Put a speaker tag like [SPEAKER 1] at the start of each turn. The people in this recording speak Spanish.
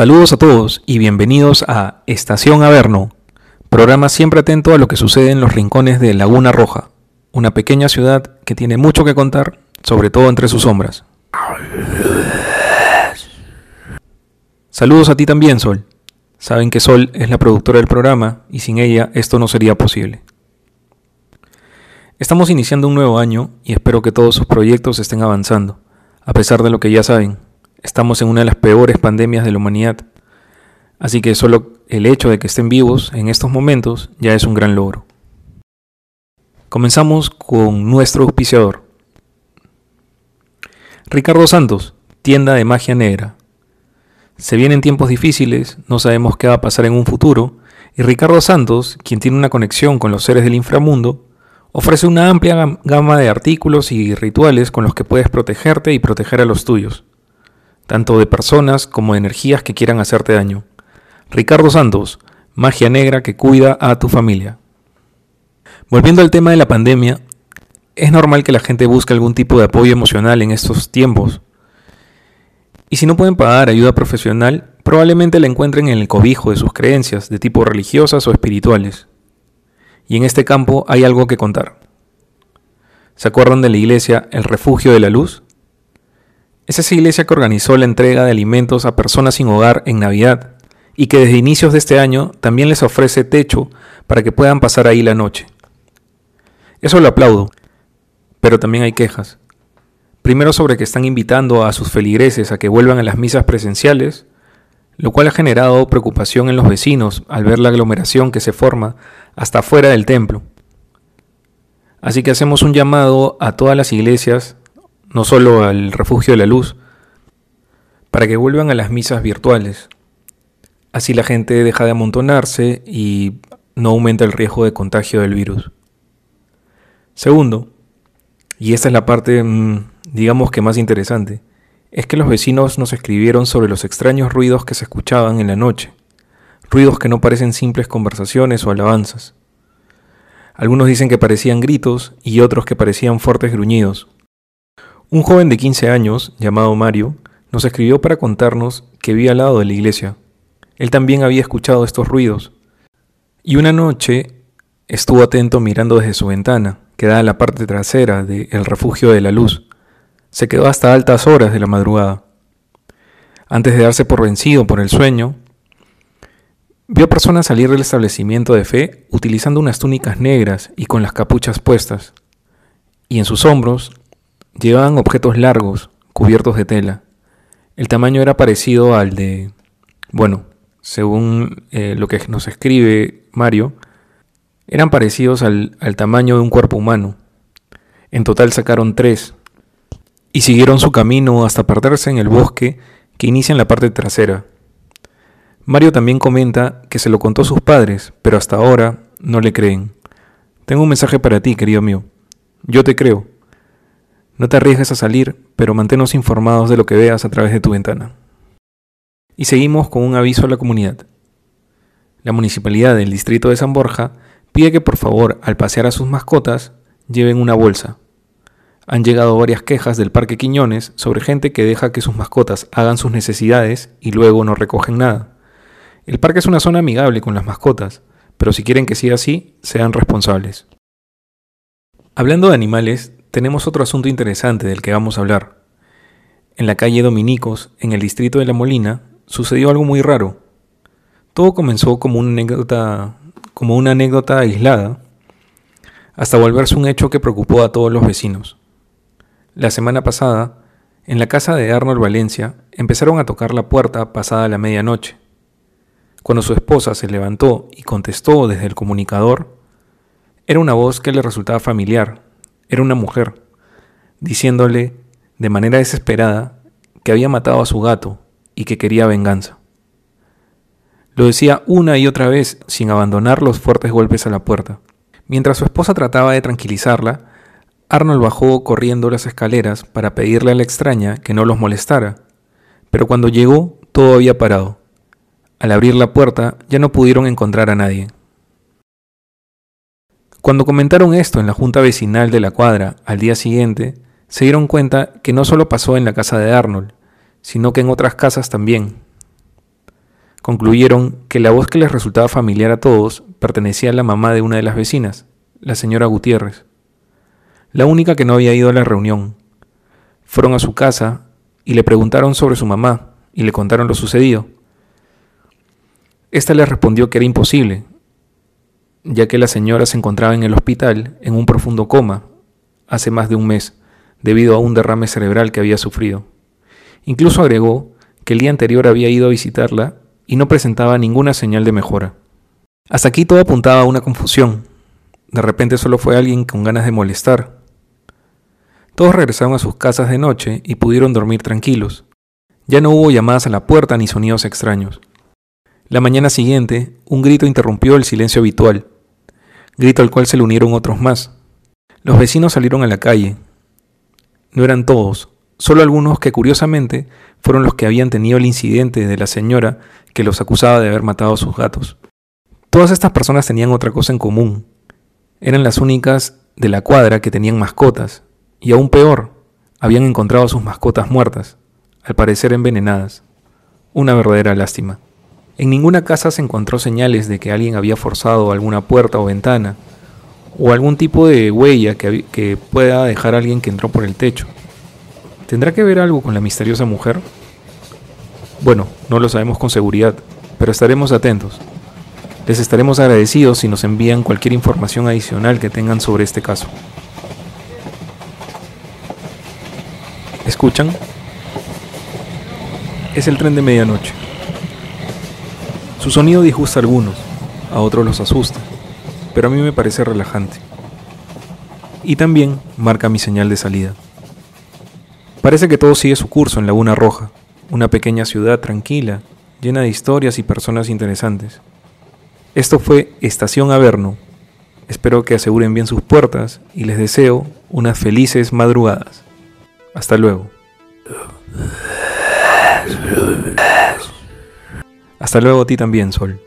[SPEAKER 1] Saludos a todos y bienvenidos a Estación Averno, programa siempre atento a lo que sucede en los rincones de Laguna Roja, una pequeña ciudad que tiene mucho que contar, sobre todo entre sus sombras. Saludos a ti también, Sol. Saben que Sol es la productora del programa y sin ella esto no sería posible. Estamos iniciando un nuevo año y espero que todos sus proyectos estén avanzando, a pesar de lo que ya saben. Estamos en una de las peores pandemias de la humanidad, así que solo el hecho de que estén vivos en estos momentos ya es un gran logro. Comenzamos con nuestro auspiciador. Ricardo Santos, tienda de magia negra. Se vienen tiempos difíciles, no sabemos qué va a pasar en un futuro, y Ricardo Santos, quien tiene una conexión con los seres del inframundo, ofrece una amplia gama de artículos y rituales con los que puedes protegerte y proteger a los tuyos tanto de personas como de energías que quieran hacerte daño. Ricardo Santos, magia negra que cuida a tu familia. Volviendo al tema de la pandemia, es normal que la gente busque algún tipo de apoyo emocional en estos tiempos. Y si no pueden pagar ayuda profesional, probablemente la encuentren en el cobijo de sus creencias, de tipo religiosas o espirituales. Y en este campo hay algo que contar. ¿Se acuerdan de la iglesia El Refugio de la Luz? Es esa iglesia que organizó la entrega de alimentos a personas sin hogar en Navidad y que desde inicios de este año también les ofrece techo para que puedan pasar ahí la noche. Eso lo aplaudo, pero también hay quejas. Primero sobre que están invitando a sus feligreses a que vuelvan a las misas presenciales, lo cual ha generado preocupación en los vecinos al ver la aglomeración que se forma hasta afuera del templo. Así que hacemos un llamado a todas las iglesias no solo al refugio de la luz, para que vuelvan a las misas virtuales. Así la gente deja de amontonarse y no aumenta el riesgo de contagio del virus. Segundo, y esta es la parte, mm, digamos que más interesante, es que los vecinos nos escribieron sobre los extraños ruidos que se escuchaban en la noche, ruidos que no parecen simples conversaciones o alabanzas. Algunos dicen que parecían gritos y otros que parecían fuertes gruñidos. Un joven de 15 años, llamado Mario, nos escribió para contarnos que vivía al lado de la iglesia. Él también había escuchado estos ruidos. Y una noche estuvo atento mirando desde su ventana, que da en la parte trasera del refugio de la luz. Se quedó hasta altas horas de la madrugada. Antes de darse por vencido por el sueño, vio personas salir del establecimiento de fe utilizando unas túnicas negras y con las capuchas puestas, y en sus hombros Llevaban objetos largos, cubiertos de tela. El tamaño era parecido al de, bueno, según eh, lo que nos escribe Mario, eran parecidos al, al tamaño de un cuerpo humano. En total sacaron tres y siguieron su camino hasta perderse en el bosque que inicia en la parte trasera. Mario también comenta que se lo contó a sus padres, pero hasta ahora no le creen. Tengo un mensaje para ti, querido mío. Yo te creo. No te arriesgues a salir, pero manténnos informados de lo que veas a través de tu ventana. Y seguimos con un aviso a la comunidad. La municipalidad del distrito de San Borja pide que por favor al pasear a sus mascotas lleven una bolsa. Han llegado varias quejas del Parque Quiñones sobre gente que deja que sus mascotas hagan sus necesidades y luego no recogen nada. El parque es una zona amigable con las mascotas, pero si quieren que siga así, sean responsables. Hablando de animales, tenemos otro asunto interesante del que vamos a hablar. En la calle Dominicos, en el distrito de La Molina, sucedió algo muy raro. Todo comenzó como una anécdota, como una anécdota aislada, hasta volverse un hecho que preocupó a todos los vecinos. La semana pasada, en la casa de Arnold Valencia, empezaron a tocar la puerta pasada la medianoche. Cuando su esposa se levantó y contestó desde el comunicador, era una voz que le resultaba familiar era una mujer, diciéndole de manera desesperada que había matado a su gato y que quería venganza. Lo decía una y otra vez sin abandonar los fuertes golpes a la puerta. Mientras su esposa trataba de tranquilizarla, Arnold bajó corriendo las escaleras para pedirle a la extraña que no los molestara, pero cuando llegó todo había parado. Al abrir la puerta ya no pudieron encontrar a nadie. Cuando comentaron esto en la junta vecinal de la cuadra al día siguiente, se dieron cuenta que no solo pasó en la casa de Arnold, sino que en otras casas también. Concluyeron que la voz que les resultaba familiar a todos pertenecía a la mamá de una de las vecinas, la señora Gutiérrez, la única que no había ido a la reunión. Fueron a su casa y le preguntaron sobre su mamá y le contaron lo sucedido. Esta les respondió que era imposible, ya que la señora se encontraba en el hospital en un profundo coma hace más de un mes debido a un derrame cerebral que había sufrido. Incluso agregó que el día anterior había ido a visitarla y no presentaba ninguna señal de mejora. Hasta aquí todo apuntaba a una confusión. De repente solo fue alguien con ganas de molestar. Todos regresaron a sus casas de noche y pudieron dormir tranquilos. Ya no hubo llamadas a la puerta ni sonidos extraños. La mañana siguiente, un grito interrumpió el silencio habitual, grito al cual se le unieron otros más. Los vecinos salieron a la calle. No eran todos, solo algunos que curiosamente fueron los que habían tenido el incidente de la señora que los acusaba de haber matado a sus gatos. Todas estas personas tenían otra cosa en común. Eran las únicas de la cuadra que tenían mascotas, y aún peor, habían encontrado a sus mascotas muertas, al parecer envenenadas. Una verdadera lástima. En ninguna casa se encontró señales de que alguien había forzado alguna puerta o ventana, o algún tipo de huella que, pueda dejar a alguien que entró por el techo. ¿Tendrá que ver algo con la misteriosa mujer? Bueno, no lo sabemos con seguridad, pero estaremos atentos. Les estaremos agradecidos si nos envían cualquier información adicional que tengan sobre este caso. ¿Escuchan? Es el tren de medianoche. Su sonido disgusta a algunos, a otros los asusta, pero a mí me parece relajante. Y también marca mi señal de salida. Parece que todo sigue su curso en Laguna Roja, una pequeña ciudad tranquila, llena de historias y personas interesantes. Esto fue Estación Averno. Espero que aseguren bien sus puertas y les deseo unas felices madrugadas. Hasta luego. Hasta luego a ti también, Sol.